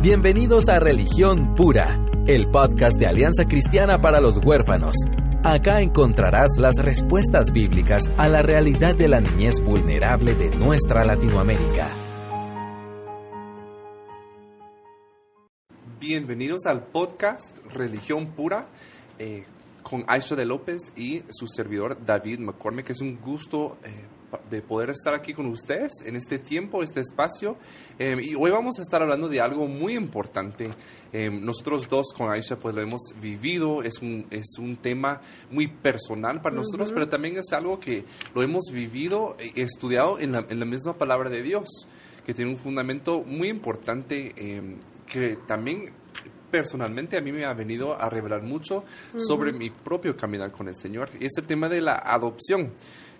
Bienvenidos a Religión Pura, el podcast de Alianza Cristiana para los Huérfanos. Acá encontrarás las respuestas bíblicas a la realidad de la niñez vulnerable de nuestra Latinoamérica. Bienvenidos al podcast Religión Pura eh, con Aisha de López y su servidor David McCormick. Es un gusto eh, de poder estar aquí con ustedes en este tiempo, este espacio. Eh, y hoy vamos a estar hablando de algo muy importante. Eh, nosotros dos con Aisha pues lo hemos vivido, es un, es un tema muy personal para nosotros, pero también es algo que lo hemos vivido y estudiado en la, en la misma palabra de Dios, que tiene un fundamento muy importante eh, que también personalmente a mí me ha venido a revelar mucho sobre mi propio caminar con el Señor. Y es el tema de la adopción.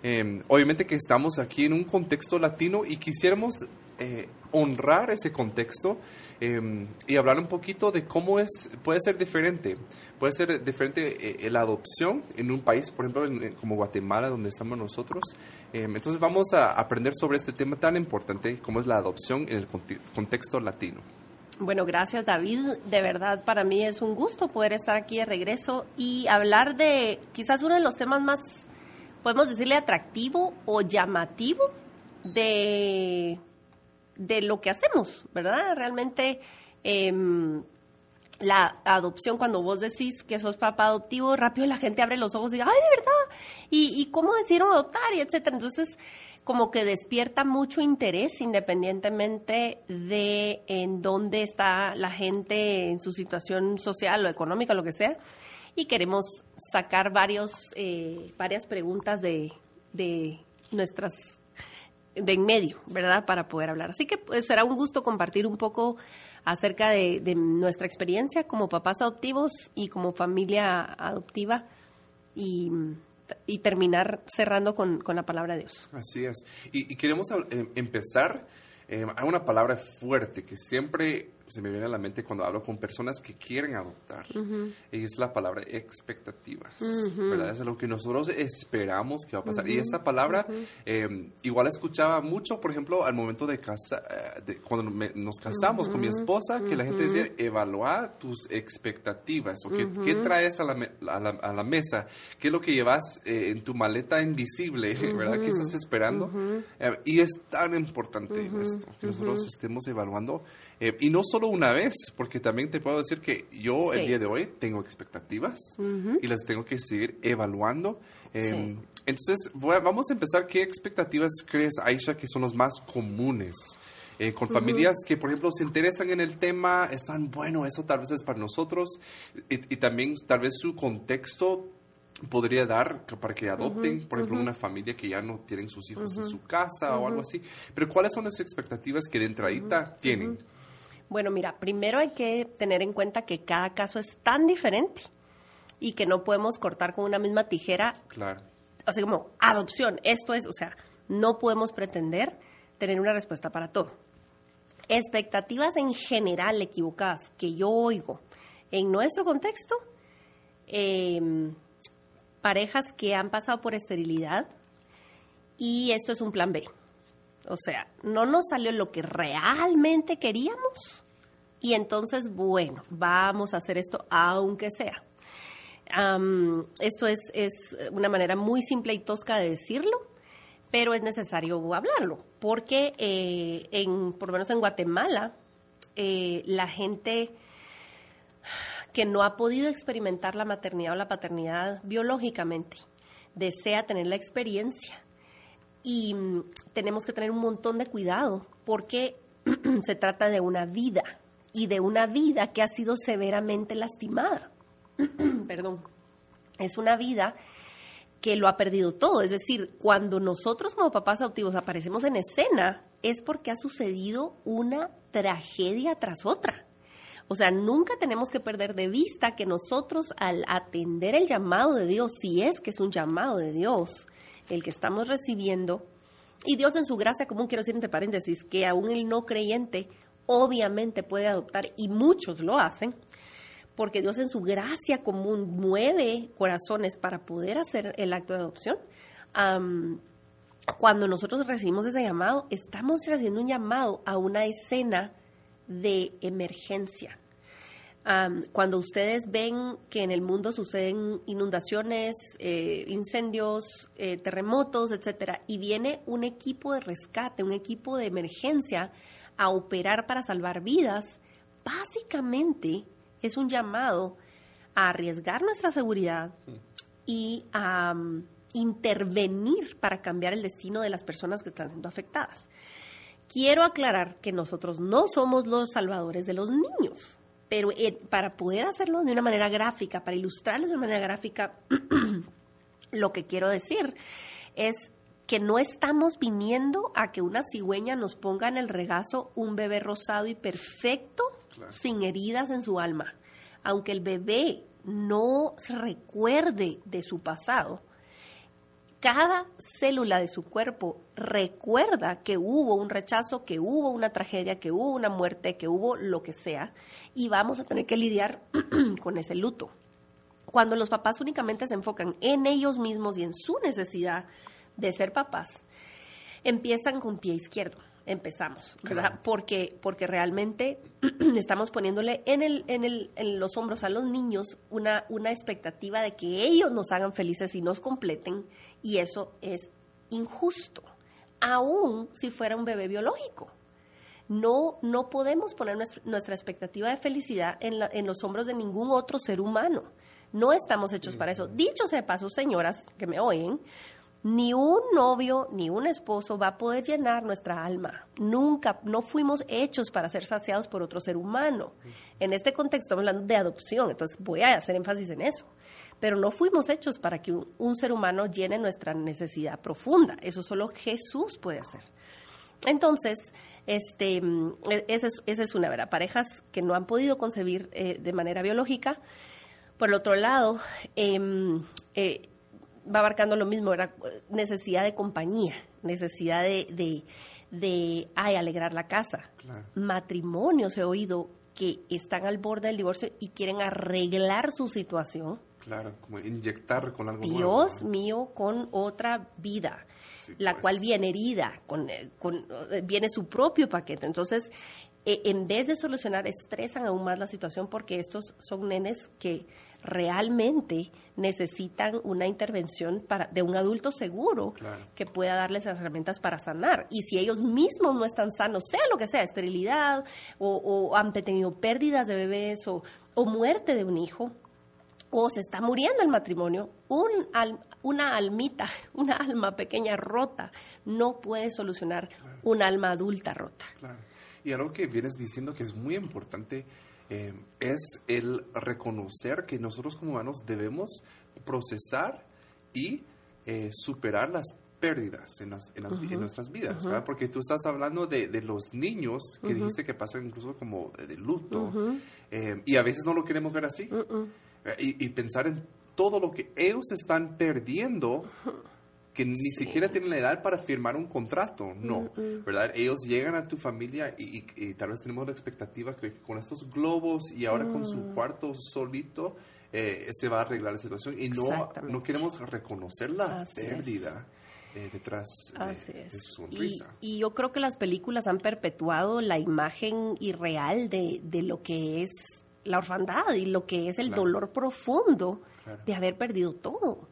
Eh, obviamente que estamos aquí en un contexto latino y quisiéramos eh, honrar ese contexto eh, y hablar un poquito de cómo es, puede ser diferente. Puede ser diferente la adopción en un país, por ejemplo, como Guatemala, donde estamos nosotros. entonces vamos a aprender sobre este tema tan importante como es la adopción en el contexto latino. Bueno, gracias David. De verdad, para mí es un gusto poder estar aquí de regreso y hablar de quizás uno de los temas más, podemos decirle, atractivo o llamativo de, de lo que hacemos, ¿verdad? Realmente em, la adopción, cuando vos decís que sos papá adoptivo, rápido la gente abre los ojos y dice, ay, de verdad, ¿y, y cómo decidieron adoptar? Y etcétera. Entonces, como que despierta mucho interés independientemente de en dónde está la gente en su situación social o económica, lo que sea. Y queremos sacar varios, eh, varias preguntas de, de nuestras de en medio, ¿verdad? Para poder hablar. Así que pues, será un gusto compartir un poco acerca de, de, nuestra experiencia como papás adoptivos y como familia adoptiva y y terminar cerrando con, con, la palabra de Dios. Así es. Y, y queremos eh, empezar, eh, hay una palabra fuerte que siempre se me viene a la mente cuando hablo con personas que quieren adoptar. Y es la palabra expectativas, ¿verdad? Es lo que nosotros esperamos que va a pasar. Y esa palabra, eh, igual escuchaba mucho, por ejemplo, al momento de casa, de, cuando nos casamos con mi esposa, que la gente decía, evalúa tus expectativas, o qué, qué traes a la, a, la, a la, mesa, qué es lo que llevas eh, en tu maleta invisible, ¿verdad? ¿Qué estás esperando? Eh, y es tan importante esto, que nosotros estemos evaluando eh, y no solo una vez, porque también te puedo decir que yo el día de hoy tengo expectativas y las tengo que seguir evaluando. Eh, entonces, vamos a empezar. ¿Qué expectativas crees, Aisha, que son las más comunes? Eh, con familias que, por ejemplo, se interesan en el tema, están, bueno, eso tal vez es para nosotros, y, también tal vez su contexto podría dar para que adopten, por ejemplo, una familia que ya no tienen sus hijos en su casa o algo así. Pero ¿cuáles son las expectativas que de entradita tienen? Bueno, mira, primero hay que tener en cuenta que cada caso es tan diferente y que no podemos cortar con una misma tijera. Claro. Así como adopción, esto es, o sea, no podemos pretender tener una respuesta para todo. Expectativas en general equivocadas que yo oigo en nuestro contexto, eh, parejas que han pasado por esterilidad y esto es un plan B. O sea, no nos salió lo que realmente queríamos y entonces, bueno, vamos a hacer esto aunque sea. esto es, es, una manera muy simple y tosca de decirlo, pero es necesario hablarlo, porque eh, en, por lo menos en Guatemala, eh, la gente que no ha podido experimentar la maternidad o la paternidad biológicamente desea tener la experiencia y mm, tenemos que tener un montón de cuidado porque se trata de una vida y de una vida que ha sido severamente lastimada. Perdón. Es una vida que lo ha perdido todo. Es decir, cuando nosotros como papás adoptivos aparecemos en escena, es porque ha sucedido una tragedia tras otra. O sea, nunca tenemos que perder de vista que nosotros al atender el llamado de Dios, si es que es un llamado de Dios, el que estamos recibiendo, y Dios en su gracia común, quiero decir entre paréntesis, que aún el no creyente obviamente puede adoptar, y muchos lo hacen, porque Dios en su gracia común mueve corazones para poder hacer el acto de adopción. cuando nosotros recibimos ese llamado, estamos recibiendo un llamado a una escena de emergencia. Cuando ustedes ven que en el mundo suceden inundaciones, eh, incendios, eh, terremotos, etcétera, y viene un equipo de rescate, un equipo de emergencia a operar para salvar vidas, básicamente es un llamado a arriesgar nuestra seguridad y a intervenir para cambiar el destino de las personas que están siendo afectadas. Quiero aclarar que nosotros no somos los salvadores de los niños, pero eh, para poder hacerlo de una manera gráfica, para ilustrarles de una manera gráfica, lo que quiero decir es que no estamos viniendo a que una cigüeña nos ponga en el regazo un bebé rosado y perfecto, sin heridas en su alma. Aunque el bebé no se recuerde de su pasado, cada célula de su cuerpo recuerda que hubo un rechazo, que hubo una tragedia, que hubo una muerte, que hubo lo que sea, y vamos a tener que lidiar con ese luto. Cuando los papás únicamente se enfocan en ellos mismos y en su necesidad de ser papás, empiezan con pie izquierdo empezamos, ¿verdad? Porque, porque realmente estamos poniéndole en, el, en, el, en los hombros a los niños una, una expectativa de que ellos nos hagan felices y nos completen, y eso es injusto, aún si fuera un bebé biológico. No, no podemos poner nuestra, expectativa de felicidad en, en los hombros de ningún otro ser humano. No estamos hechos para eso. Dicho sea de paso, señoras que me oyen, ni un novio ni un esposo va a poder llenar nuestra alma. Nunca, no fuimos hechos para ser saciados por otro ser humano. En este contexto estamos hablando de adopción, entonces voy a hacer énfasis en eso. Pero no fuimos hechos para que un, ser humano llene nuestra necesidad profunda. Eso solo Jesús puede hacer. Entonces, este, esa es, una, ¿verdad? Parejas que no han podido concebir eh, de manera biológica. Por el otro lado, em, eh, va abarcando lo mismo, ¿verdad? Necesidad de compañía, necesidad de, de, ay, alegrar la casa. Matrimonios he oído que están al borde del divorcio y quieren arreglar su situación. Claro, como inyectar con algo Dios mío, con otra vida, la pues. cual viene herida, con, eh, con, eh, viene su propio paquete. Entonces, eh, en vez de solucionar, estresan aún más la situación porque estos son nenes que realmente necesitan una intervención para, de un adulto seguro que pueda darles las herramientas para sanar. Y si ellos mismos no están sanos, sea lo que sea, esterilidad o, han tenido pérdidas de bebés o, muerte de un hijo, o se está muriendo el matrimonio, un una almita, una alma pequeña rota, no puede solucionar un alma adulta rota. Y algo que vienes diciendo que es muy importante eh, es el reconocer que nosotros como humanos debemos procesar y eh, superar las pérdidas en, las, en, nuestras vidas, ¿verdad? Porque tú estás hablando de, los niños que dijiste que pasan incluso como de, luto eh, y a veces no lo queremos ver así y, y, pensar en todo lo que ellos están perdiendo que ni siquiera tienen la edad para firmar un contrato, no, ¿verdad? Ellos llegan a tu familia y, tal vez tenemos la expectativa que con estos globos y ahora con su mm. cuarto solito eh, se va a arreglar la situación y no, no queremos reconocer la pérdida. Eh, detrás de, su sonrisa. Y, y, yo creo que las películas han perpetuado la imagen irreal de, de lo que es la orfandad y lo que es el dolor profundo de haber perdido todo.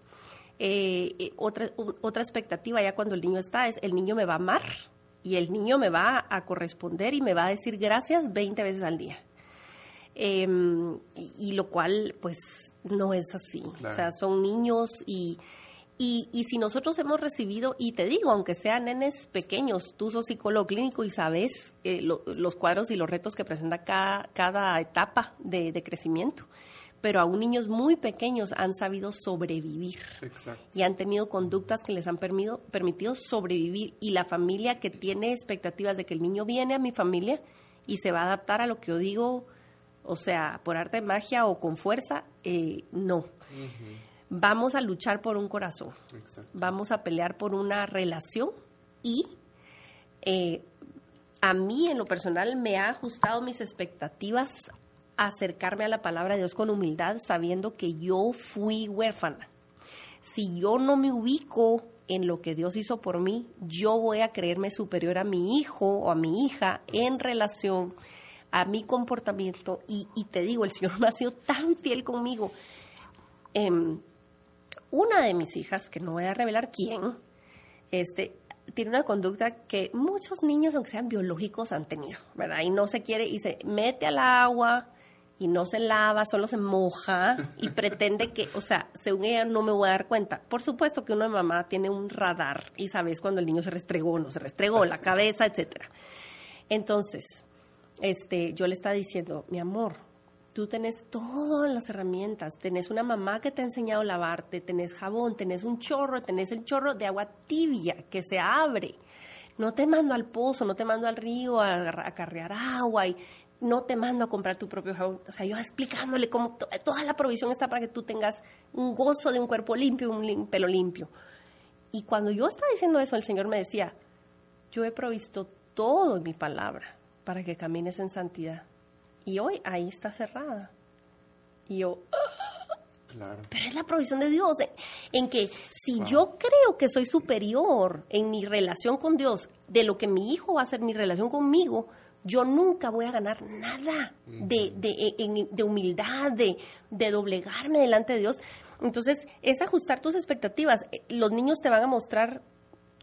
Eh, eh, otra, otra expectativa ya cuando el niño está es el niño me va a amar y el niño me va a corresponder y me va a decir gracias 20 veces al día. Em, y, lo cual pues no es así. O sea, son niños y, y, y, si nosotros hemos recibido, y te digo, aunque sean nenes pequeños, tú sos psicólogo clínico y sabes eh, los cuadros y los retos que presenta cada, cada etapa de, de crecimiento. Pero aún niños muy pequeños han sabido sobrevivir. Y han tenido conductas que les han permitido sobrevivir. Y la familia que tiene expectativas de que el niño viene a mi familia y se va a adaptar a lo que yo digo, o sea, por arte de magia o con fuerza, eh, no. Vamos a luchar por un corazón, vamos a pelear por una relación y eh, a mí en lo personal me ha ajustado mis expectativas acercarme a la palabra de Dios con humildad, sabiendo que yo fui huérfana. Si yo no me ubico en lo que Dios hizo por mí, yo voy a creerme superior a mi hijo o a mi hija en relación a mi comportamiento y, y te digo, el Señor me ha sido tan fiel conmigo. Em, una de mis hijas, que no voy a revelar quién, este, tiene una conducta que muchos niños, aunque sean biológicos, han tenido, ¿verdad? Y no se quiere, y se mete al agua y no se lava, solo se moja y pretende que, o sea, según ella no me voy a dar cuenta. Por supuesto que una mamá tiene un radar y sabes cuando el niño se restregó o no se restregó, la cabeza, etcétera. Entonces, este, yo le estaba diciendo, mi amor, tú tenés todas las herramientas, tenés una mamá que te ha enseñado a lavarte, tenés jabón, tenés un chorro, tenés el chorro de agua tibia que se abre. No te mando al pozo, no te mando al río a, carrear agua y no te mando a comprar tu propio jabón. O sea, yo explicándole cómo toda la provisión está para que tú tengas un gozo de un cuerpo limpio, un pelo limpio. Y cuando yo estaba diciendo eso, el Señor me decía, yo he provisto todo en mi palabra para que camines en santidad. Y hoy ahí está cerrada. Y yo, claro. pero es la provisión de Dios, en, que si yo creo que soy superior en mi relación con Dios de lo que mi hijo va a hacer mi relación conmigo, yo nunca voy a ganar nada de, de, de humildad, de, de doblegarme delante de Dios. Entonces, es ajustar tus expectativas. Los niños te van a mostrar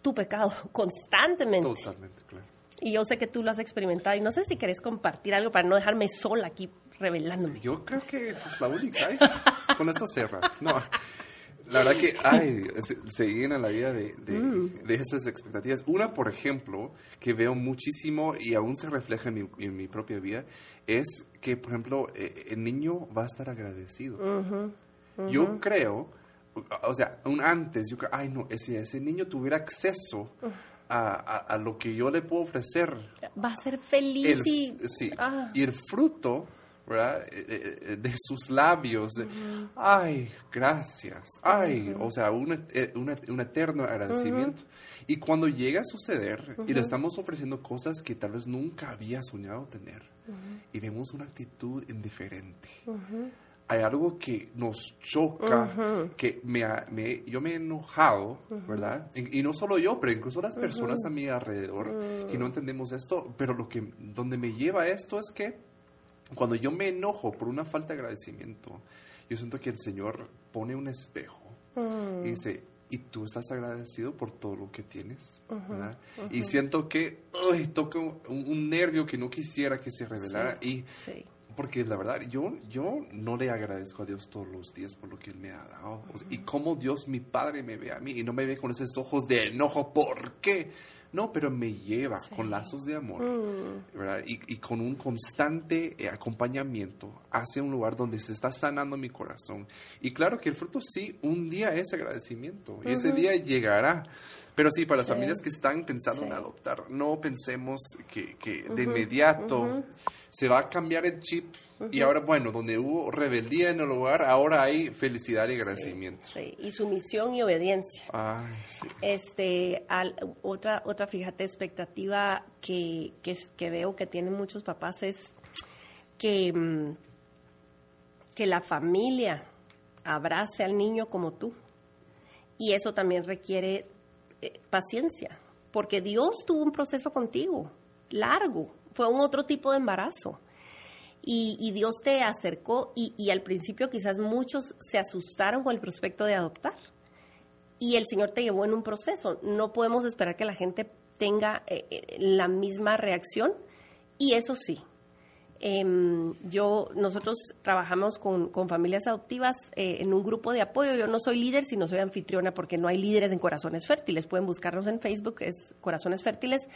tu pecado constantemente. Totalmente, claro. Y yo sé que tú lo has experimentado y no sé si querés compartir algo para no dejarme sola aquí revelándome. Yo creo que esa es la única. Con eso cierra. No, la verdad que, ay, se, llena la vida de, mm. de, esas expectativas. Una, por ejemplo, que veo muchísimo y aún se refleja en mi, en mi propia vida, es que, por ejemplo, eh, el niño va a estar agradecido. Yo creo, o sea, un antes, yo creo, ay, no, si ese niño tuviera acceso a, lo que yo le puedo ofrecer. Va a ser feliz y... Sí, ah. y el fruto, ¿verdad? Eh, eh, eh, de sus labios, ay, gracias, ay, o sea, un, un, eterno agradecimiento. Y cuando llega a suceder y le estamos ofreciendo cosas que tal vez nunca había soñado tener, y vemos una actitud indiferente hay algo que nos choca, que me, me, yo me he enojado, ¿verdad? Y, no solo yo, pero incluso las personas a mi alrededor que no entendemos esto, pero lo que, donde me lleva esto es que cuando yo me enojo por una falta de agradecimiento, yo siento que el Señor pone un espejo y dice, y tú estás agradecido por todo lo que tienes, ¿verdad? Y siento que, uy, toca un, nervio que no quisiera que se revelara y porque la verdad, yo, yo no le agradezco a Dios todos los días por lo que Él me ha dado. y cómo Dios, mi Padre, me ve a mí y no me ve con esos ojos de enojo. ¿Por qué? No, pero me lleva con lazos de amor, mm. ¿verdad? Y, y, con un constante eh, acompañamiento hacia un lugar donde se está sanando mi corazón. Y claro que el fruto sí, un día es agradecimiento. Y ese día llegará. Pero sí, para las familias que están pensando en adoptar, no pensemos que, que de inmediato se va a cambiar el chip y ahora, bueno, donde hubo rebeldía en el hogar, ahora hay felicidad y agradecimiento. Sí, y sumisión y obediencia. sí. Este, otra, otra, fíjate, expectativa que, que, veo que tienen muchos papás es que, mm, que la familia abrace al niño como tú. Y eso también requiere eh, paciencia, porque Dios tuvo un proceso contigo, largo, fue un otro tipo de embarazo. Y, Dios te acercó y, al principio quizás muchos se asustaron con el prospecto de adoptar. Y el Señor te llevó en un proceso. No podemos esperar que la gente tenga eh, eh, la misma reacción. Y eso sí, Em, yo, nosotros trabajamos con, familias adoptivas eh, en un grupo de apoyo. Yo no soy líder, sino soy anfitriona porque no hay líderes en Corazones Fértiles. Pueden buscarnos en Facebook, es Corazones Fértiles,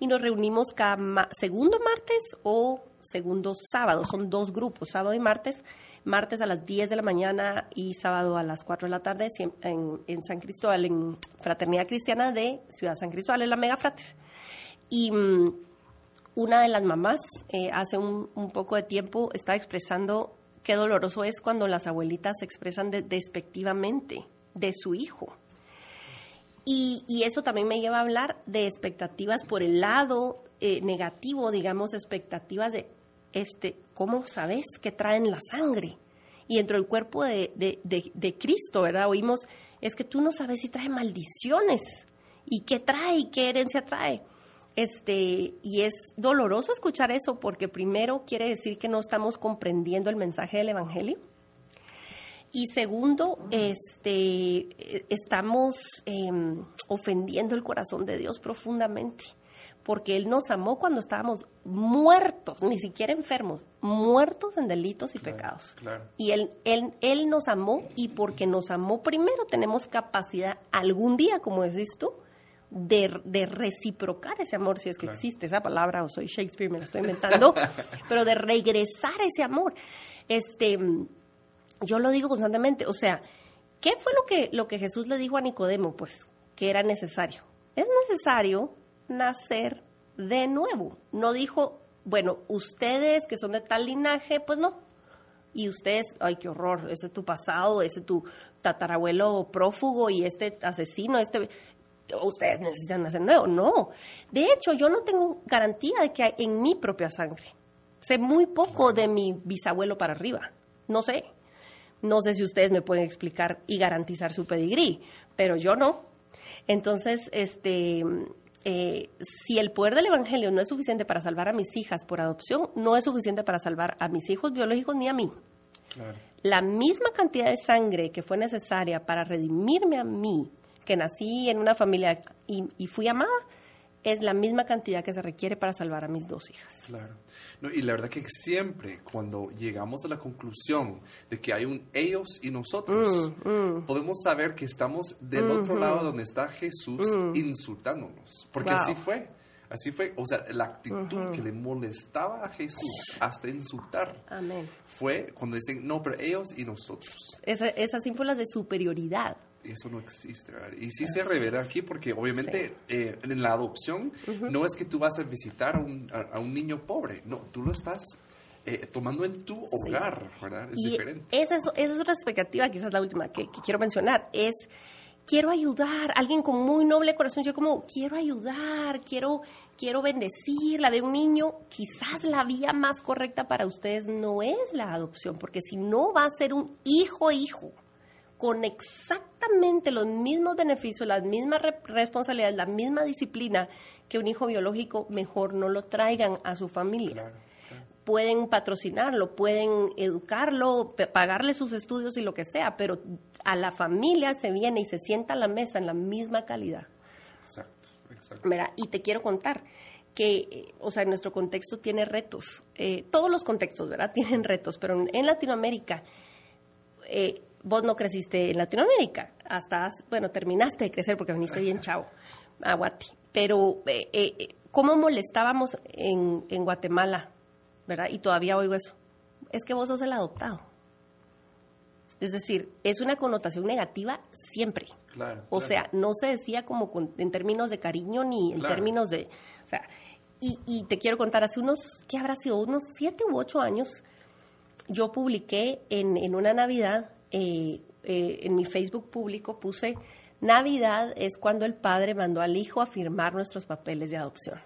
y nos reunimos cada segundo martes o segundo sábado. Son dos grupos, sábado y martes. Martes a las 10 de la mañana y sábado a las 4 de la tarde en, San Cristóbal, en Fraternidad Cristiana de Ciudad San Cristóbal, en la Mega Frater. Y mm, una de las mamás eh, hace un, poco de tiempo estaba expresando qué doloroso es cuando las abuelitas se expresan despectivamente de su hijo. Y, eso también me lleva a hablar de expectativas por el lado eh, negativo, digamos, expectativas de, este, ¿cómo sabes que traen la sangre? Y dentro del cuerpo de, de Cristo, ¿verdad? Oímos, es que tú no sabes si trae maldiciones y qué trae y qué herencia trae. Este, y es doloroso escuchar eso porque primero quiere decir que no estamos comprendiendo el mensaje del Evangelio. Y segundo, este, estamos em, ofendiendo el corazón de Dios profundamente, porque Él nos amó cuando estábamos muertos, ni siquiera enfermos, muertos en delitos y pecados. Y él, él, él nos amó y porque nos amó primero tenemos capacidad algún día, como decís tú, de, reciprocar ese amor, si es que existe esa palabra, o soy Shakespeare, me lo estoy inventando, pero de regresar ese amor. Este, yo lo digo constantemente, o sea, ¿qué fue lo que, lo que Jesús le dijo a Nicodemo? Pues que era necesario. Es necesario nacer de nuevo. No dijo, bueno, ustedes que son de tal linaje, pues no. Y ustedes, ay, qué horror, ese es tu pasado, ese es tu tatarabuelo prófugo y este asesino, este ustedes necesitan nacer nuevo. No. De hecho, yo no tengo garantía de que hay en mi propia sangre. Sé muy poco de mi bisabuelo para arriba. No sé. No sé si ustedes me pueden explicar y garantizar su pedigrí, pero yo no. Entonces, este, eh, si el poder del Evangelio no es suficiente para salvar a mis hijas por adopción, no es suficiente para salvar a mis hijos biológicos ni a mí. La misma cantidad de sangre que fue necesaria para redimirme a mí que nací en una familia y, fui amada, es la misma cantidad que se requiere para salvar a mis dos hijas. Claro. y la verdad que siempre cuando llegamos a la conclusión de que hay un ellos y nosotros, mm, mm. podemos saber que estamos del otro lado donde está Jesús mm. insultándonos. Porque así fue. Así fue, o sea, la actitud que le molestaba a Jesús hasta insultar Amén. fue cuando dicen, no, pero ellos y nosotros. esas símbolos de superioridad eso no existe. Y sí se revela aquí porque obviamente eh, en la adopción no es que tú vas a visitar a un, a, un niño pobre, no, tú lo estás eh, tomando en tu hogar, ¿verdad? Es diferente. Esa es, esa es otra expectativa, quizás la última que, quiero mencionar, es quiero ayudar, alguien con muy noble corazón, yo como quiero ayudar, quiero quiero bendecir la de un niño, quizás la vía más correcta para ustedes no es la adopción, porque si no va a ser un hijo hijo con exactamente los mismos beneficios, las mismas responsabilidades, la misma disciplina que un hijo biológico, mejor no lo traigan a su familia. Pueden patrocinarlo, pueden educarlo, pagarle sus estudios y lo que sea, pero a la familia se viene y se sienta a la mesa en la misma calidad. Exacto, exacto. Mira, y te quiero contar que, o sea, nuestro contexto tiene retos. Eh, todos los contextos, ¿verdad? Tienen retos, pero en Latinoamérica eh, vos no creciste en Latinoamérica, hasta, bueno, terminaste de crecer porque viniste bien chavo a Guati, pero eh, eh, ¿cómo molestábamos en, en, Guatemala, verdad? Y todavía oigo eso, es que vos sos el adoptado. Es decir, es una connotación negativa siempre. o sea, no se decía como en términos de cariño ni en términos de... O sea, y, y, te quiero contar, hace unos, ¿qué habrá sido? Unos siete u ocho años, yo publiqué en, en una Navidad eh, eh, en mi Facebook público puse, Navidad es cuando el padre mandó al hijo a firmar nuestros papeles de adopción.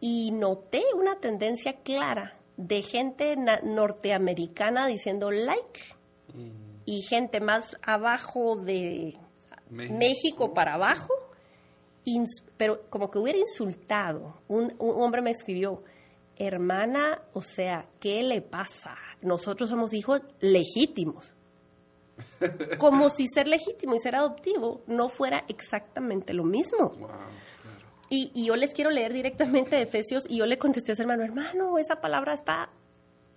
Y noté una tendencia clara de gente norteamericana diciendo like y gente más abajo de México, para abajo, pero como que hubiera insultado. un hombre me escribió, hermana, o sea, ¿qué le pasa? Nosotros somos hijos legítimos. Como si ser legítimo y ser adoptivo no fuera exactamente lo mismo. y, yo les quiero leer directamente de Efesios y yo le contesté a ese hermano, hermano, esa palabra está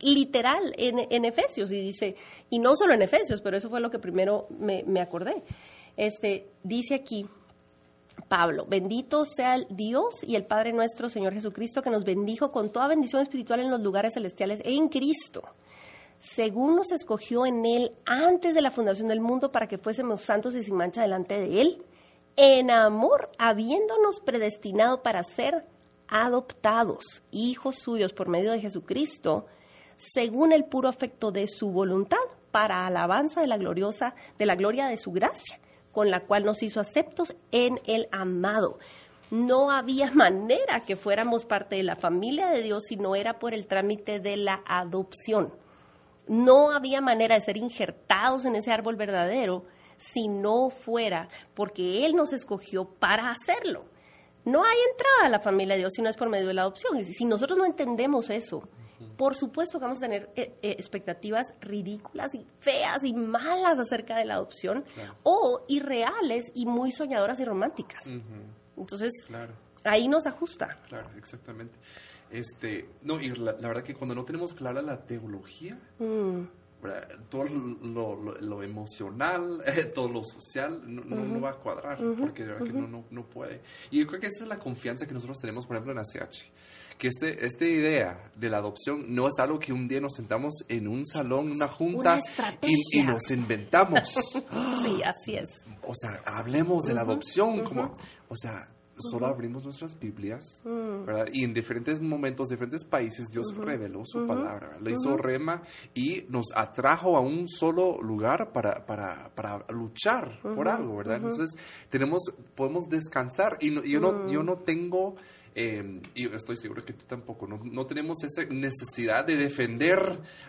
literal en, Efesios y dice, y no solo en Efesios, pero eso fue lo que primero me, me acordé. Este, dice aquí, Pablo, bendito sea el Dios y el Padre nuestro, Señor Jesucristo, que nos bendijo con toda bendición espiritual en los lugares celestiales en Cristo, según nos escogió en Él antes de la fundación del mundo para que fuésemos santos y sin mancha delante de Él, en amor, habiéndonos predestinado para ser adoptados, hijos suyos por medio de Jesucristo, según el puro afecto de su voluntad, para alabanza de la gloriosa, de la gloria de su gracia con la cual nos hizo aceptos en el amado. No había manera que fuéramos parte de la familia de Dios si no era por el trámite de la adopción. No había manera de ser injertados en ese árbol verdadero si no fuera porque Él nos escogió para hacerlo. No hay entrada a la familia de Dios si no es por medio de la adopción. Y si nosotros no entendemos eso, por supuesto que vamos a tener eh, eh, expectativas ridículas y feas y malas acerca de la adopción o irreales y muy soñadoras y románticas. Entonces, ahí nos ajusta. Claro, exactamente. Este, no, y la, verdad que cuando no tenemos clara la teología, mm. todo lo, emocional, todo lo social, no, no, va a cuadrar, porque de verdad que no, no, puede. Y yo creo que esa es la confianza que nosotros tenemos, por ejemplo, en ACH que este, esta idea de la adopción no es algo que un día nos sentamos en un salón, una junta y, y, nos inventamos. sí, así es. O sea, hablemos de la adopción como, o sea, solo abrimos nuestras Biblias, mm. ¿verdad? Y en diferentes momentos, diferentes países, Dios reveló su palabra, le hizo rema y nos atrajo a un solo lugar para, para, para luchar por algo, ¿verdad? Entonces, tenemos, podemos descansar y yo, no, yo mm. no tengo eh, y estoy seguro que tú tampoco, no, no tenemos esa necesidad de defender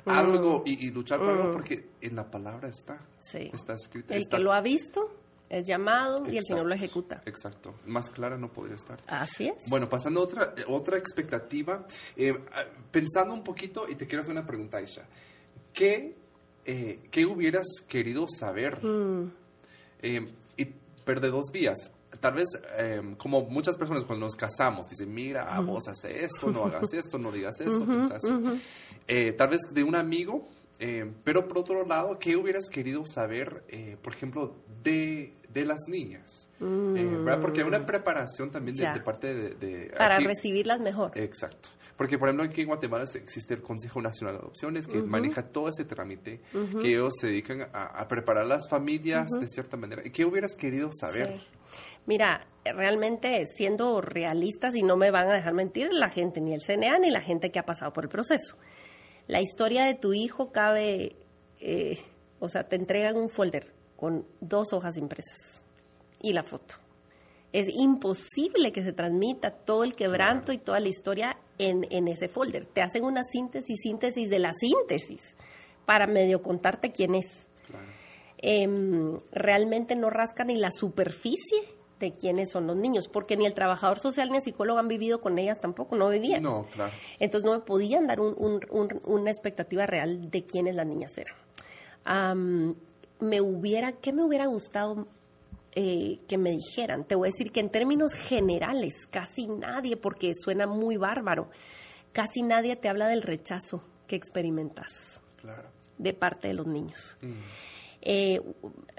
mm. algo y, luchar por algo mm. porque en la palabra está, está escrito. El que lo ha visto es llamado y el Señor lo ejecuta. Exacto, más clara no podría estar. Así es. Bueno, pasando a otra, otra expectativa, eh, pensando un poquito y te quiero hacer una pregunta, Aisha. ¿Qué, eh, ¿qué hubieras querido saber? Mm. y, pero de dos vías tal vez, em, como muchas personas cuando nos casamos, dicen, mira, vos haces esto, no hagas esto, no digas esto, eh, tal vez de un amigo, em, pero por otro lado, ¿qué hubieras querido saber, eh, por ejemplo, de, de las niñas? Eh, Porque hay una mm. preparación también de, parte de... Para recibirlas mejor. Exacto. Porque, por ejemplo, aquí en Guatemala existe el Consejo Nacional de Adopciones que maneja todo ese trámite, que ellos se dedican a, preparar las familias de cierta manera. ¿Qué hubieras querido saber? Mira, realmente siendo realistas y no me van a dejar mentir la gente, ni el CNA, ni la gente que ha pasado por el proceso. La historia de tu hijo cabe, eh, o sea, te entregan un folder con dos hojas impresas y la foto. Es imposible que se transmita todo el quebranto y toda la historia en, en ese folder. Te hacen una síntesis, síntesis de la síntesis para medio contarte quién es. Em, realmente no rasca ni la superficie de quiénes son los niños, porque ni el trabajador social ni el psicólogo han vivido con ellas tampoco, no vivían. No, claro. Entonces no me podían dar una expectativa real de quiénes las niñas eran. Me hubiera, ¿qué me hubiera gustado eh, que me dijeran? Te voy a decir que en términos generales, casi nadie, porque suena muy bárbaro, casi nadie te habla del rechazo que experimentas de parte de los niños. Mm. Eh,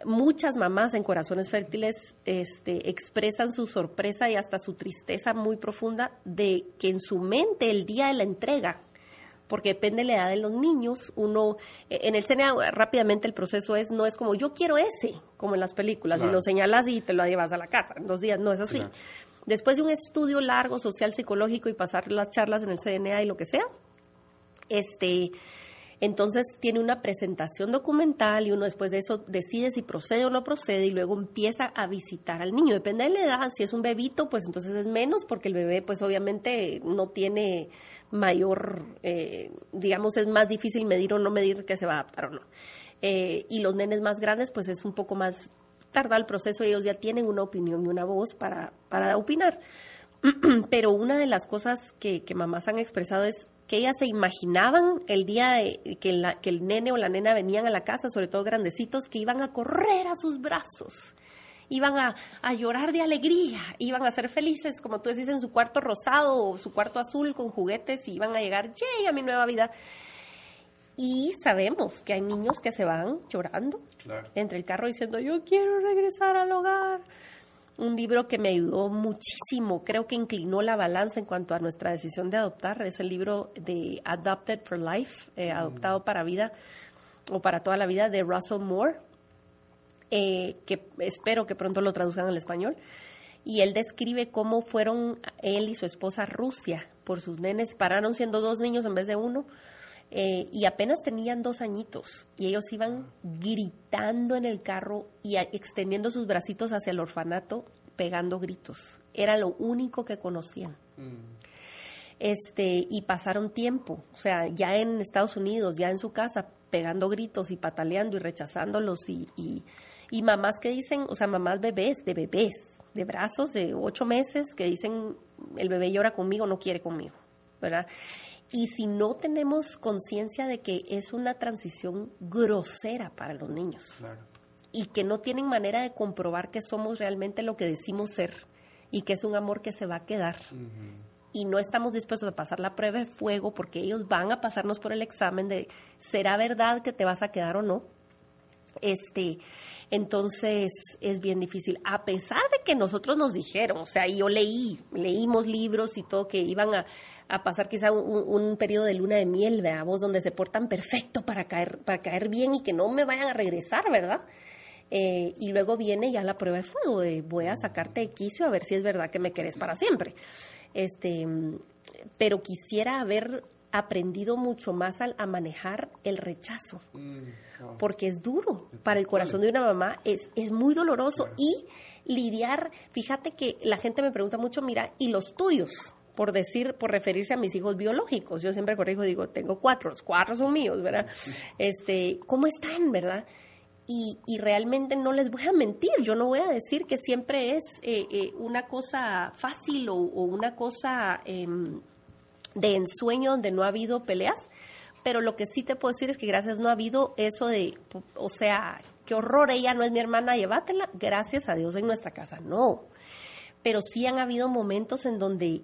muchas mamás en Corazones Fértiles este, expresan su sorpresa y hasta su tristeza muy profunda de que en su mente el día de la entrega, porque depende de la edad de los niños, uno, eh, en el CNA rápidamente el proceso es, no es como yo quiero ese, como en las películas, y lo señalas y te lo llevas a la casa, en dos días, no es así. Después de un estudio largo, social, psicológico y pasar las charlas en el CNA y lo que sea, este entonces tiene una presentación documental y uno después de eso decide si procede o no procede y luego empieza a visitar al niño. Depende de la edad, si es un bebito, pues entonces es menos porque el bebé pues obviamente no tiene mayor, eh, digamos, es más difícil medir o no medir que se va a adaptar o no. Eh, y los nenes más grandes pues es un poco más tarda el proceso, ellos ya tienen una opinión y una voz para, para opinar. Pero una de las cosas que, que mamás han expresado es que ellas se imaginaban el día de, que, que el nene o la nena venían a la casa, sobre todo grandecitos, que iban a correr a sus brazos, iban a, llorar de alegría, iban a ser felices, como tú decís, en su cuarto rosado o su cuarto azul con juguetes y iban a llegar, ¡yay! a mi nueva vida. Y sabemos que hay niños que se van llorando entre el carro diciendo, yo quiero regresar al hogar un libro que me ayudó muchísimo, creo que inclinó la balanza en cuanto a nuestra decisión de adoptar, es el libro de Adopted for Life, eh, adoptado para vida o para toda la vida de Russell Moore, eh, que espero que pronto lo traduzcan al español. Y él describe cómo fueron él y su esposa a Rusia por sus nenes, pararon siendo dos niños en vez de uno, eh, y apenas tenían dos añitos y ellos iban gritando en el carro y extendiendo sus bracitos hacia el orfanato pegando gritos. Era lo único que conocían. Mm. Este, y pasaron tiempo, o sea, ya en Estados Unidos, ya en su casa, pegando gritos y pataleando y rechazándolos y, y, y mamás que dicen, o sea, mamás bebés, de bebés, de brazos de ocho meses que dicen el bebé llora conmigo, no quiere conmigo, ¿verdad? Y si no tenemos conciencia de que es una transición grosera para los niños y que no tienen manera de comprobar que somos realmente lo que decimos ser y que es un amor que se va a quedar. Y no estamos dispuestos a pasar la prueba de fuego porque ellos van a pasarnos por el examen de ¿será verdad que te vas a quedar o no? Este, entonces es bien difícil, a pesar de que nosotros nos dijeron, o sea, yo leí, leímos libros y todo que iban a, pasar quizá un, periodo de luna de miel, veamos, donde se portan perfecto para caer, para caer bien y que no me vayan a regresar, ¿verdad? Eh, y luego viene ya la prueba de fuego, de voy a sacarte de quicio a ver si es verdad que me querés para siempre. Este, pero quisiera haber aprendido mucho más a, manejar el rechazo, mm, porque es duro para el corazón de una mamá, es, es muy doloroso y lidiar, fíjate que la gente me pregunta mucho, mira, ¿y los tuyos? por decir, por referirse a mis hijos biológicos. Yo siempre corrijo, digo, tengo cuatro, los cuatro son míos, ¿verdad? Este, ¿cómo están, verdad? Y, y, realmente no les voy a mentir, yo no voy a decir que siempre es eh, eh, una cosa fácil o, o una cosa em, de ensueño donde no ha habido peleas, pero lo que sí te puedo decir es que gracias no ha habido eso de, o sea, qué horror, ella no es mi hermana, llévatela, gracias a Dios en nuestra casa, no. Pero sí han habido momentos en donde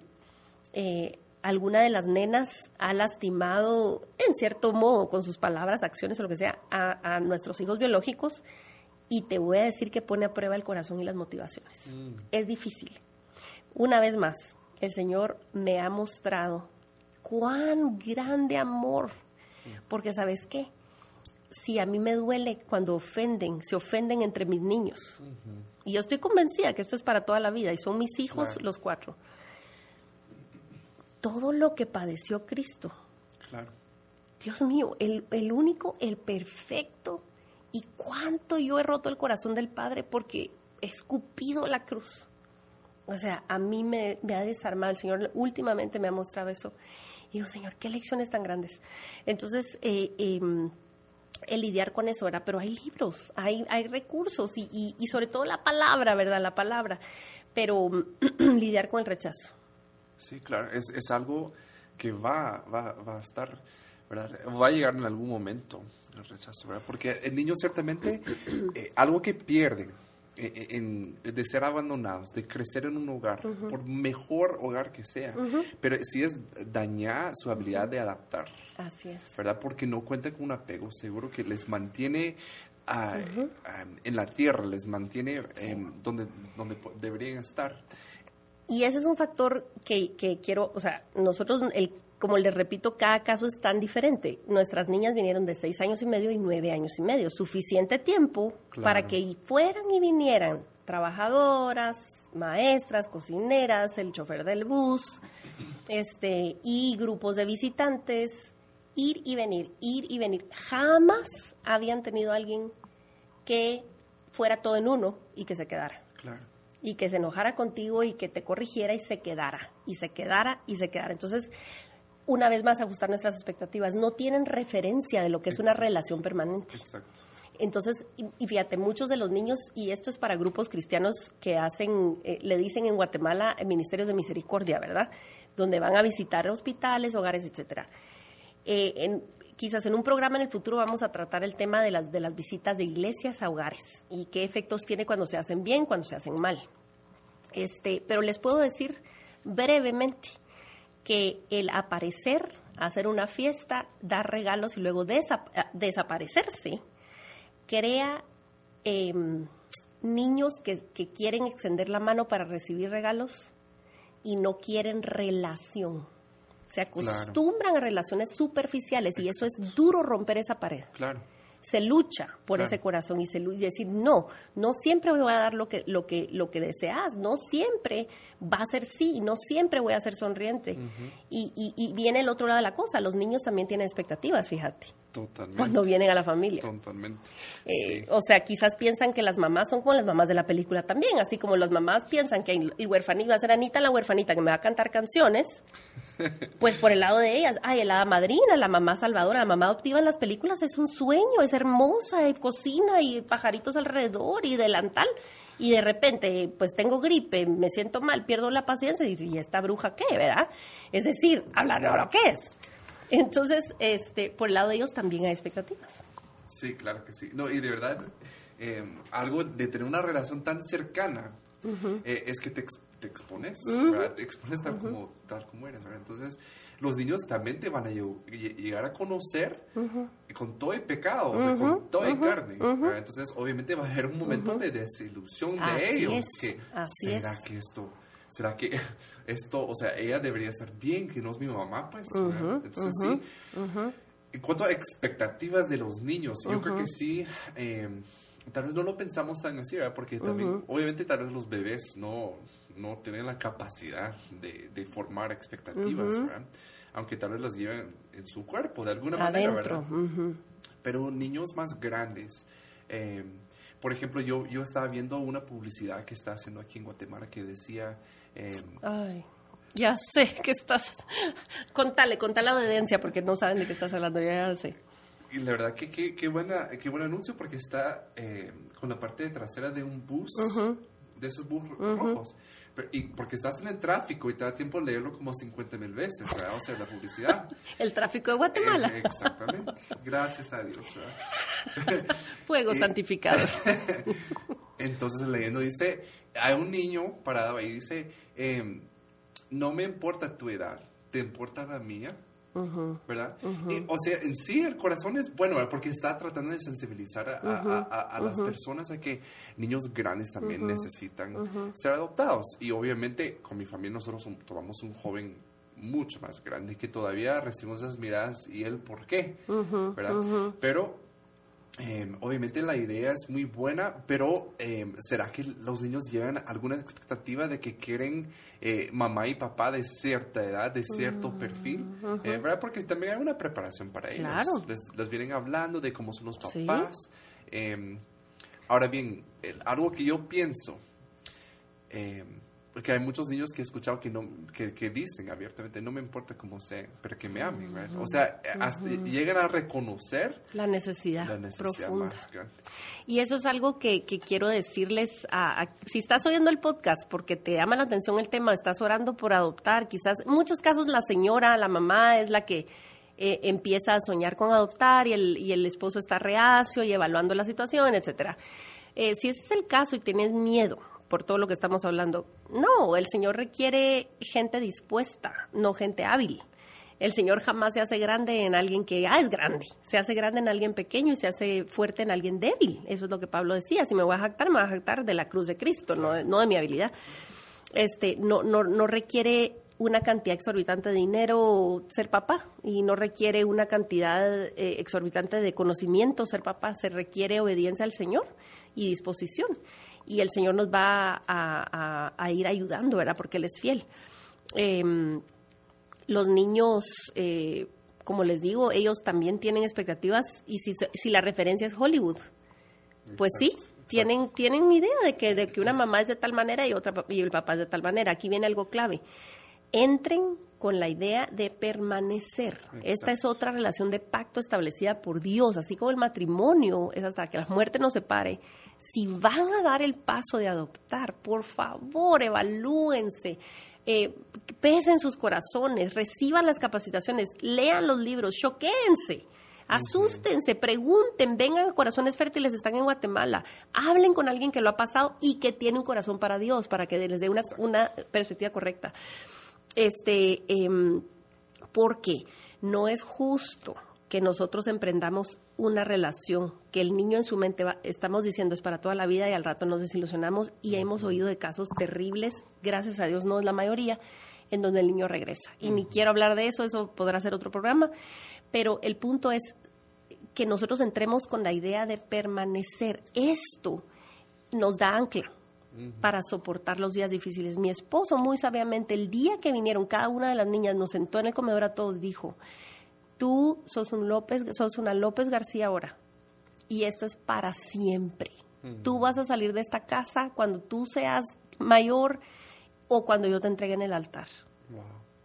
eh, alguna de las nenas ha lastimado, en cierto modo, con sus palabras, acciones o lo que sea, a, a nuestros hijos biológicos y te voy a decir que pone a prueba el corazón y las motivaciones. Mm. Es difícil. Una vez más, el Señor me ha mostrado cuán grande amor. Porque sabes qué, si a mí me duele cuando ofenden, se ofenden entre mis niños, y yo estoy convencida que esto es para toda la vida, y son mis hijos los cuatro, todo lo que padeció Cristo. Claro. Dios mío, el, el único, el perfecto, y cuánto yo he roto el corazón del Padre porque he escupido la cruz. O sea, a mí me, me, ha desarmado. El Señor últimamente me ha mostrado eso. Y digo, Señor, qué lecciones tan grandes. Entonces, eh, em, el lidiar con eso, ¿verdad? Pero hay libros, hay, hay recursos y, y, sobre todo la palabra, ¿verdad? La palabra. Pero lidiar con el rechazo. Sí, claro, es, es algo que va, va, va, a estar, ¿verdad? Va a llegar en algún momento el rechazo, ¿verdad? Porque el niño ciertamente, eh, algo que pierden en, de ser abandonados, de crecer en un hogar, por mejor hogar que sea, pero si es dañar su habilidad de adaptar. Así es. ¿Verdad? Porque no cuenta con un apego seguro que les mantiene ah, en la tierra, les mantiene donde, donde deberían estar. Y ese es un factor que, que quiero, o sea, nosotros, el como les repito, cada caso es tan diferente. Nuestras niñas vinieron de seis años y medio y nueve años y medio. Suficiente tiempo para que fueran y vinieran trabajadoras, maestras, cocineras, el chofer del bus, este, y grupos de visitantes, ir y venir, ir y venir. Jamás habían tenido alguien que fuera todo en uno y que se quedara. Y que se enojara contigo y que te corrigiera y se quedara, y se quedara, y se quedara. Entonces, una vez más ajustar nuestras expectativas. No tienen referencia de lo que es una relación permanente. Exacto. Entonces, y, fíjate, muchos de los niños, y esto es para grupos cristianos que hacen, eh, le dicen en Guatemala eh, ministerios de misericordia, ¿verdad? Donde van a visitar hospitales, hogares, etcétera. Eh, quizás en un programa en el futuro vamos a tratar el tema de las, de las visitas de iglesias a hogares y qué efectos tiene cuando se hacen bien, cuando se hacen mal. Este, pero les puedo decir brevemente que el aparecer, hacer una fiesta, dar regalos y luego eh, desaparecerse, crea em, niños que, quieren extender la mano para recibir regalos y no quieren relación. Se acostumbran a relaciones superficiales y eso es duro romper esa pared. Claro se lucha por ese corazón y se y decir no no siempre voy a dar lo que lo que lo que deseas no siempre va a ser sí no siempre voy a ser sonriente y, y, viene el otro lado de la cosa los niños también tienen expectativas fíjate Totalmente. cuando vienen a la familia Totalmente. Eh, o sea quizás piensan que las mamás son como las mamás de la película también así como las mamás piensan que el, huerfanito va a ser Anita la huerfanita que me va a cantar canciones pues por el lado de ellas ay la madrina la mamá salvadora la mamá adoptiva en las películas es un sueño es hermosa, y cocina y pajaritos alrededor y delantal. y de repente, pues tengo gripe, me siento mal, pierdo la paciencia y, ¿y esta bruja qué, verdad? Es decir, hablar de lo que es. Entonces, este, por el lado de ellos también hay expectativas. Sí, claro que sí. No, y de verdad, eh, algo de tener una relación tan cercana eh, es que te, te expones, ¿verdad? Te expones tal, como, tal como eres, ¿verdad? Entonces, los niños también te van a llegar a conocer con todo el pecado, o sea, con todo el carne. Entonces, obviamente va a haber un momento de desilusión de ellos. Que, ¿Será que esto, será que esto, o sea, ella debería estar bien, que no es mi mamá, pues? Entonces, sí. En cuanto a expectativas de los niños, yo creo que sí. Eh, tal vez no lo pensamos tan así, ¿verdad? Porque también, obviamente, tal vez los bebés no, no tienen la capacidad de, de formar expectativas, ¿verdad? Aunque tal vez las lleven en su cuerpo, de alguna manera, ¿verdad? Pero niños más grandes, eh, por ejemplo, yo, yo estaba viendo una publicidad que está haciendo aquí en Guatemala que decía... Eh, Ay. Ya sé que estás. Contale, contale la audiencia porque no saben de qué estás hablando. Ya, sé. Y la verdad que qué buena, qué buen anuncio porque está eh, con la parte trasera de un bus, de esos bus rojos. Y porque estás en el tráfico y te da tiempo de leerlo como 50 mil veces, ¿verdad? O sea, la publicidad. el tráfico de Guatemala. Eh, exactamente. Gracias a Dios, Fuego santificado. Entonces leyendo dice, hay un niño parado ahí, dice, eh, no me importa tu edad, ¿te importa la mía? ¿Verdad? o sea, en sí el corazón es bueno, porque está tratando de sensibilizar a, las personas a que niños grandes también necesitan ser adoptados. Y obviamente con mi familia nosotros tomamos un joven mucho más grande que todavía recibimos esas miradas y el por qué, ¿verdad? Pero Em, obviamente la idea es muy buena, pero em, ¿será que los niños llevan alguna expectativa de que quieren eh, mamá y papá de cierta edad, de cierto mm, perfil? Eh, ¿Verdad? Porque también hay una preparación para ellos. Les, vienen hablando de cómo son los papás. Em, ahora bien, algo que yo pienso, porque hay muchos niños que he escuchado que, no, que, dicen abiertamente, no me importa cómo sea, pero que me amen. O sea, llegan a reconocer la necesidad, profunda. Y eso es algo que, quiero decirles, a, si estás oyendo el podcast porque te llama la atención el tema, estás orando por adoptar, quizás en muchos casos la señora, la mamá es la que... Eh, empieza a soñar con adoptar y el, y el esposo está reacio y evaluando la situación, etcétera. Eh, si ese es el caso y tienes miedo, por todo lo que estamos hablando. No, el Señor requiere gente dispuesta, no gente hábil. El Señor jamás se hace grande en alguien que ah, es grande, se hace grande en alguien pequeño y se hace fuerte en alguien débil. Eso es lo que Pablo decía. Si me voy a jactar, me voy a jactar de la cruz de Cristo, no, de mi habilidad. Este, no, no, no requiere una cantidad exorbitante de dinero ser papá y no requiere una cantidad eh, exorbitante de conocimiento ser papá, se requiere obediencia al Señor y disposición y el Señor nos va a, ir ayudando, ¿verdad? Porque Él es fiel. Em, los niños, eh, como les digo, ellos también tienen expectativas y si, si la referencia es Hollywood, pues sí, tienen, tienen idea de que, de que una mamá es de tal manera y, otra, y el papá es de tal manera. Aquí viene algo clave. Entren con la idea de permanecer. Esta es otra relación de pacto establecida por Dios, así como el matrimonio es hasta que la muerte nos separe si van a dar el paso de adoptar, por favor, evalúense. Eh, pesen sus corazones, reciban las capacitaciones, lean los libros, choquéense, asústense, pregunten, vengan a Corazones Fértiles, están en Guatemala, hablen con alguien que lo ha pasado y que tiene un corazón para Dios, para que les dé una, una perspectiva correcta. Este, eh, porque no es justo que nosotros emprendamos una relación que el niño en su mente va, estamos diciendo es para toda la vida y al rato nos desilusionamos y hemos oído de casos terribles, gracias a Dios no es la mayoría, en donde el niño regresa. Y ni quiero hablar de eso, eso podrá ser otro programa, pero el punto es que nosotros entremos con la idea de permanecer. Esto nos da ancla para soportar los días difíciles. Mi esposo muy sabiamente, el día que vinieron, cada una de las niñas nos sentó en el comedor a todos, dijo, tú sos un López, sos una López García ahora. Y esto es para siempre. Tú vas a salir de esta casa cuando tú seas mayor o cuando yo te entregue en el altar.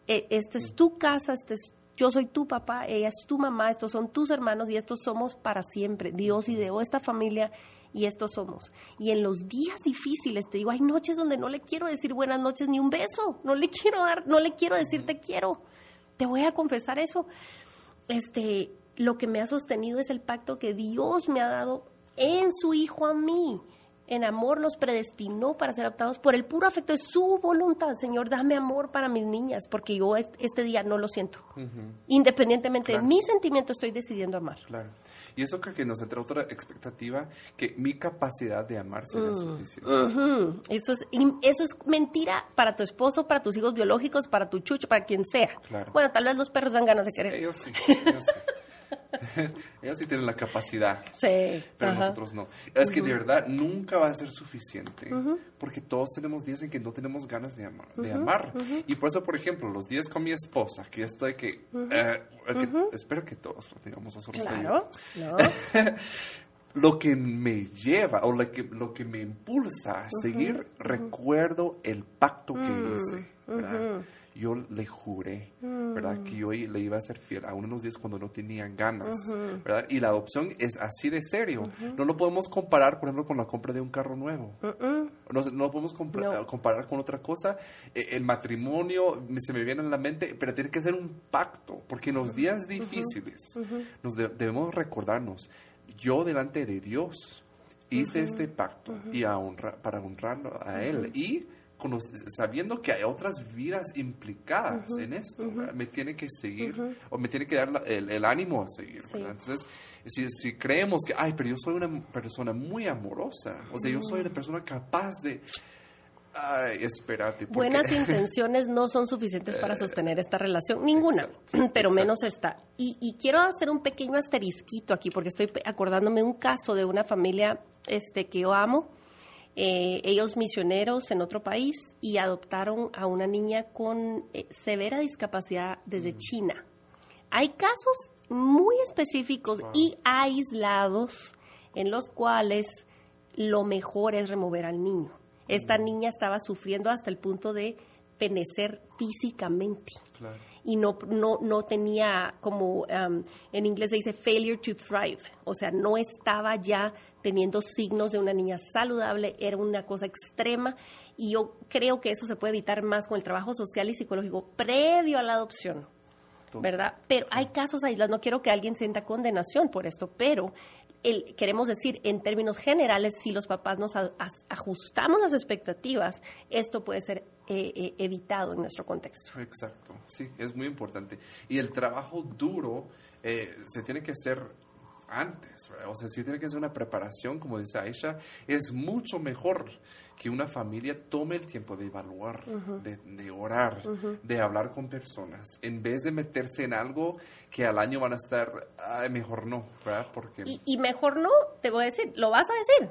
E, esta es tu casa, este es, yo soy tu papá, ella es tu mamá, estos son tus hermanos y estos somos para siempre. Dios ideó esta familia y estos somos. Y en los días difíciles te digo, hay noches donde no le quiero decir buenas noches ni un beso, no le quiero dar, no le quiero decir te quiero. Te voy a confesar eso. Este, lo que me ha sostenido es el pacto que Dios me ha dado en su hijo a mí en amor nos predestinó para ser adoptados por el puro afecto de su voluntad. Señor, dame amor para mis niñas, porque yo este día no lo siento. Independientemente de mi sentimiento, estoy decidiendo amar. Claro. Y eso creo que nos entra otra expectativa, que mi capacidad de amar sería mm. suficiente. eso, es, eso es mentira para tu esposo, para tus hijos biológicos, para tu chucho, para quien sea. Bueno, tal vez los perros dan ganas de querer. ellos sí, ellos sí. Ellos sí tienen la capacidad. Sí. Pero nosotros no. Es que de verdad nunca va a ser suficiente. Porque todos tenemos días en que no tenemos ganas de amar. De amar. Y por eso, por ejemplo, los días con mi esposa, que yo estoy que. Eh, espero que todos lo tengamos nosotros. Claro. lo que me lleva o lo que, lo que me impulsa a seguir, recuerdo el pacto que mm, hice. ¿verdad? Yo le juré, ¿verdad? Que yo le iba a ser fiel, aún en los días cuando no tenía ganas, ¿verdad? Y la adopción es así de serio. No lo podemos comparar, por ejemplo, con la compra de un carro nuevo. No, lo podemos comparar con otra cosa. E, el matrimonio se me viene en la mente, pero tiene que ser un pacto, porque en los días difíciles nos debemos recordarnos, yo delante de Dios hice este pacto y a para honrarlo a Él. Y sabiendo que hay otras vidas implicadas en esto, me tiene que seguir o me tiene que dar el, ánimo a seguir. Entonces, si, si, creemos que, ay, pero yo soy una persona muy amorosa, o sea, yo soy una persona capaz de... Ay, espérate. Buenas intenciones no son suficientes para sostener esta relación, ninguna, pero menos esta. Y, y, quiero hacer un pequeño asterisquito aquí, porque estoy acordándome un caso de una familia este, que yo amo, eh, ellos misioneros en otro país y adoptaron a una niña con eh, severa discapacidad desde mm. China. Hay casos muy específicos y aislados en los cuales lo mejor es remover al niño. Esta mm. niña estaba sufriendo hasta el punto de fenecer físicamente. Y no, no, no tenía, como um, en inglés se dice, failure to thrive. O sea, no estaba ya teniendo signos de una niña saludable, era una cosa extrema y yo creo que eso se puede evitar más con el trabajo social y psicológico previo a la adopción. ¿Verdad? Pero hay casos aislados, no quiero que alguien sienta condenación por esto, pero el, queremos decir, en términos generales, si los papás nos ajustamos las expectativas, esto puede ser eh, eh, evitado en nuestro contexto. Exacto, sí, es muy importante. Y el trabajo duro eh, se tiene que hacer antes, O sea, si tiene que ser una preparación, como dice Aisha, es mucho mejor que una familia tome el tiempo de evaluar, de, orar, de hablar con personas, en vez de meterse en algo que al año van a estar, mejor no, ¿verdad? Porque... Y, y mejor no, te voy a decir, lo vas a decir,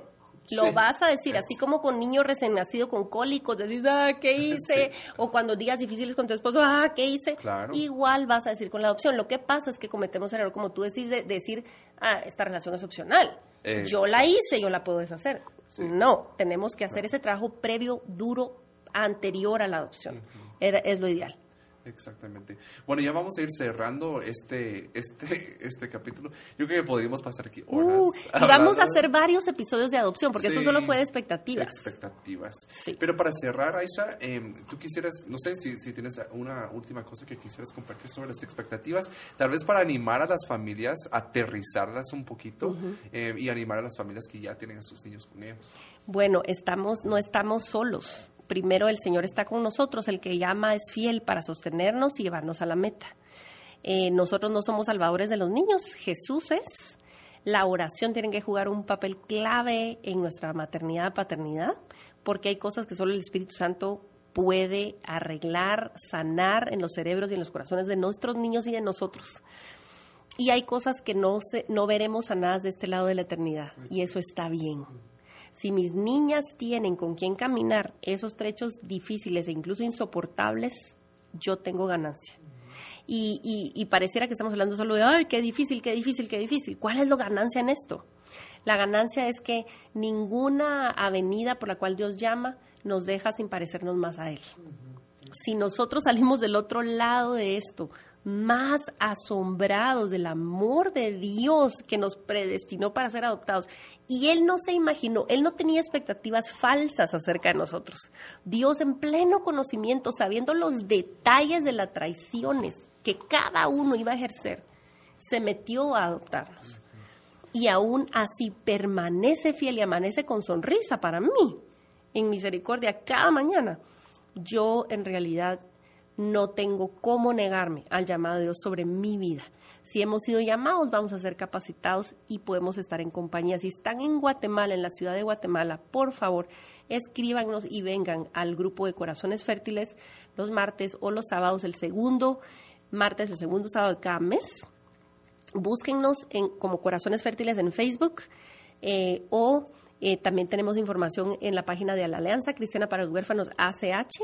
lo vas a decir, así como con niño recién nacido con cólicos, decís, ah, ¿qué hice? O cuando días difíciles con tu esposo, ah, ¿qué hice? Igual vas a decir con la adopción. Lo que pasa es que cometemos el error, como tú decís, de decir, ah, esta relación es opcional. yo la hice, yo la puedo deshacer. No, tenemos que hacer ese trabajo previo, duro, anterior a la adopción. es lo ideal. Exactamente. Bueno, ya vamos a ir cerrando este, este, este capítulo. Yo creo que podríamos pasar aquí uh, horas. y vamos a hacer varios episodios de adopción, porque eso solo fue de expectativas. Expectativas. Sí. Pero para cerrar, Aisha, em, tú quisieras, no sé si, si, tienes una última cosa que quisieras compartir sobre las expectativas, tal vez para animar a las familias, aterrizarlas un poquito em, y animar a las familias que ya tienen a sus niños con ellos. Bueno, estamos, no estamos solos primero el Señor está con nosotros, el que llama es fiel para sostenernos y llevarnos a la meta. Eh, nosotros no somos salvadores de los niños, Jesús es. La oración tiene que jugar un papel clave en nuestra maternidad, paternidad, porque hay cosas que solo el Espíritu Santo puede arreglar, sanar en los cerebros y en los corazones de nuestros niños y de nosotros. Y hay cosas que no, se, no veremos sanadas de este lado de la eternidad, y eso está bien si mis niñas tienen con quién caminar esos trechos difíciles e incluso insoportables, yo tengo ganancia. Y, pareciera que estamos hablando solo de, ay, qué difícil, qué difícil, qué difícil. ¿Cuál es la ganancia en esto? La ganancia es que ninguna avenida por la cual Dios llama nos deja sin parecernos más a Él. Si nosotros salimos del otro lado de esto, más asombrados del amor de Dios que nos predestinó para ser adoptados. Y Él no se imaginó, Él no tenía expectativas falsas acerca de nosotros. Dios en pleno conocimiento, sabiendo los detalles de las traiciones que cada uno iba a ejercer, se metió a adoptarnos. Y aún así permanece fiel y amanece con sonrisa para mí, en misericordia, cada mañana. Yo en realidad no tengo cómo negarme al llamado de Dios sobre mi vida. Si hemos sido llamados, vamos a ser capacitados y podemos estar en compañía. Si están en Guatemala, en la ciudad de Guatemala, por favor, escríbanos y vengan al grupo de Corazones Fértiles los martes o los sábados, el segundo martes, el segundo sábado de cada mes. Búsquennos en, como Corazones Fértiles en Facebook eh, o eh, también tenemos información en la página de la Alianza Cristiana para los Huérfanos ACH.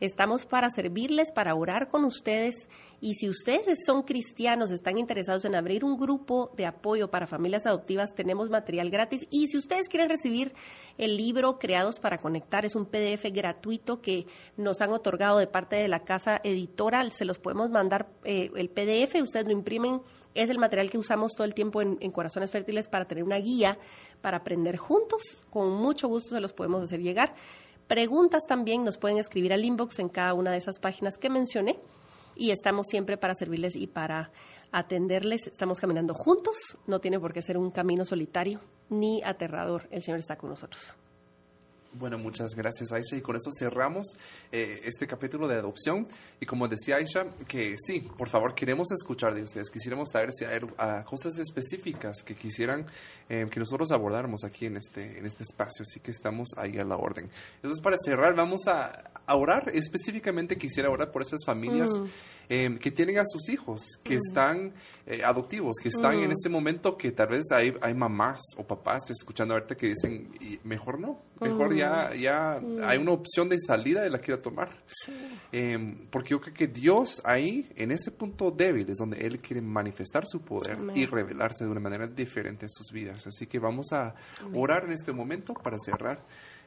Estamos para servirles, para orar con ustedes. Y si ustedes son cristianos, están interesados en abrir un grupo de apoyo para familias adoptivas, tenemos material gratis. Y si ustedes quieren recibir el libro Creados para Conectar, es un PDF gratuito que nos han otorgado de parte de la casa editorial. Se los podemos mandar eh, el PDF, ustedes lo imprimen. Es el material que usamos todo el tiempo en, en Corazones Fértiles para tener una guía para aprender juntos. Con mucho gusto se los podemos hacer llegar. Preguntas también nos pueden escribir al inbox en cada una de esas páginas que mencioné y estamos siempre para servirles y para atenderles. Estamos caminando juntos, no tiene por qué ser un camino solitario ni aterrador. El Señor está con nosotros. Bueno, muchas gracias Aisha. Y con eso cerramos eh, este capítulo de adopción. Y como decía Aisha, que sí, por favor queremos escuchar de ustedes, quisiéramos saber si hay uh, cosas específicas que quisieran eh, que nosotros abordáramos aquí en este, en este espacio, así que estamos ahí a la orden. Entonces para cerrar vamos a, orar, específicamente quisiera orar por esas familias. Mm. Em, que tienen a sus hijos, que están eh, adoptivos, que están en ese momento que tal vez hay, hay mamás o papás escuchando ahorita que dicen, mejor no, mejor ya, ya hay una opción de salida y la quiero tomar. Em, porque yo creo que Dios ahí, en ese punto débil, es donde Él quiere manifestar su poder y revelarse de una manera diferente en sus vidas. Así que vamos a orar en este momento para cerrar.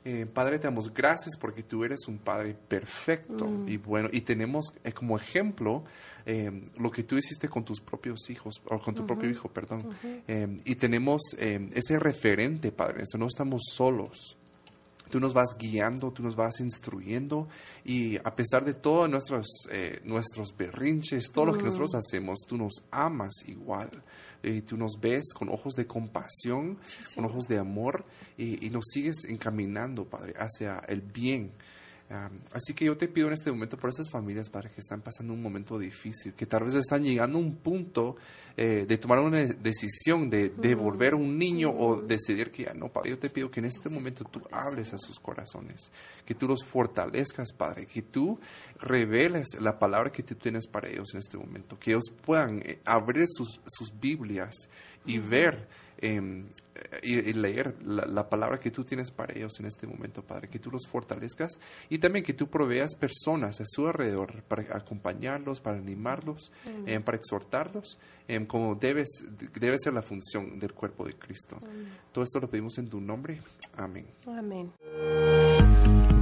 Eh, padre, te damos gracias porque tú eres un Padre perfecto mm. y bueno, y tenemos eh, como ejemplo eh, lo que tú hiciste con tus propios hijos, o con tu propio hijo, perdón. y tenemos ese referente, Padre, eso no estamos solos. Tú nos vas guiando, tú nos vas instruyendo. Y a pesar de todos nuestros, nuestros berrinches, todo lo que mm. nosotros hacemos, tú nos amas igual. Y tú nos ves con ojos de compasión, con ojos de amor y, y, nos sigues encaminando, Padre, hacia el bien así que yo te pido en este momento por esas familias, Padre, que están pasando un momento difícil, que tal vez están llegando a un punto eh, de tomar una decisión de devolver un niño o decidir que ya no, Padre. Yo te pido que en este momento tú hables a sus corazones, que tú los fortalezcas, Padre, que tú reveles la palabra que tú tienes para ellos en este momento, que ellos puedan eh, abrir sus, sus Biblias y ver Em, y, leer la, palabra que tú tienes para ellos en este momento, Padre, que tú los fortalezcas y también que tú proveas personas a su alrededor para acompañarlos, para animarlos, em, para exhortarlos, em, como debes, debe ser la función del cuerpo de Cristo. Todo esto lo pedimos en tu nombre. Amén. Amén.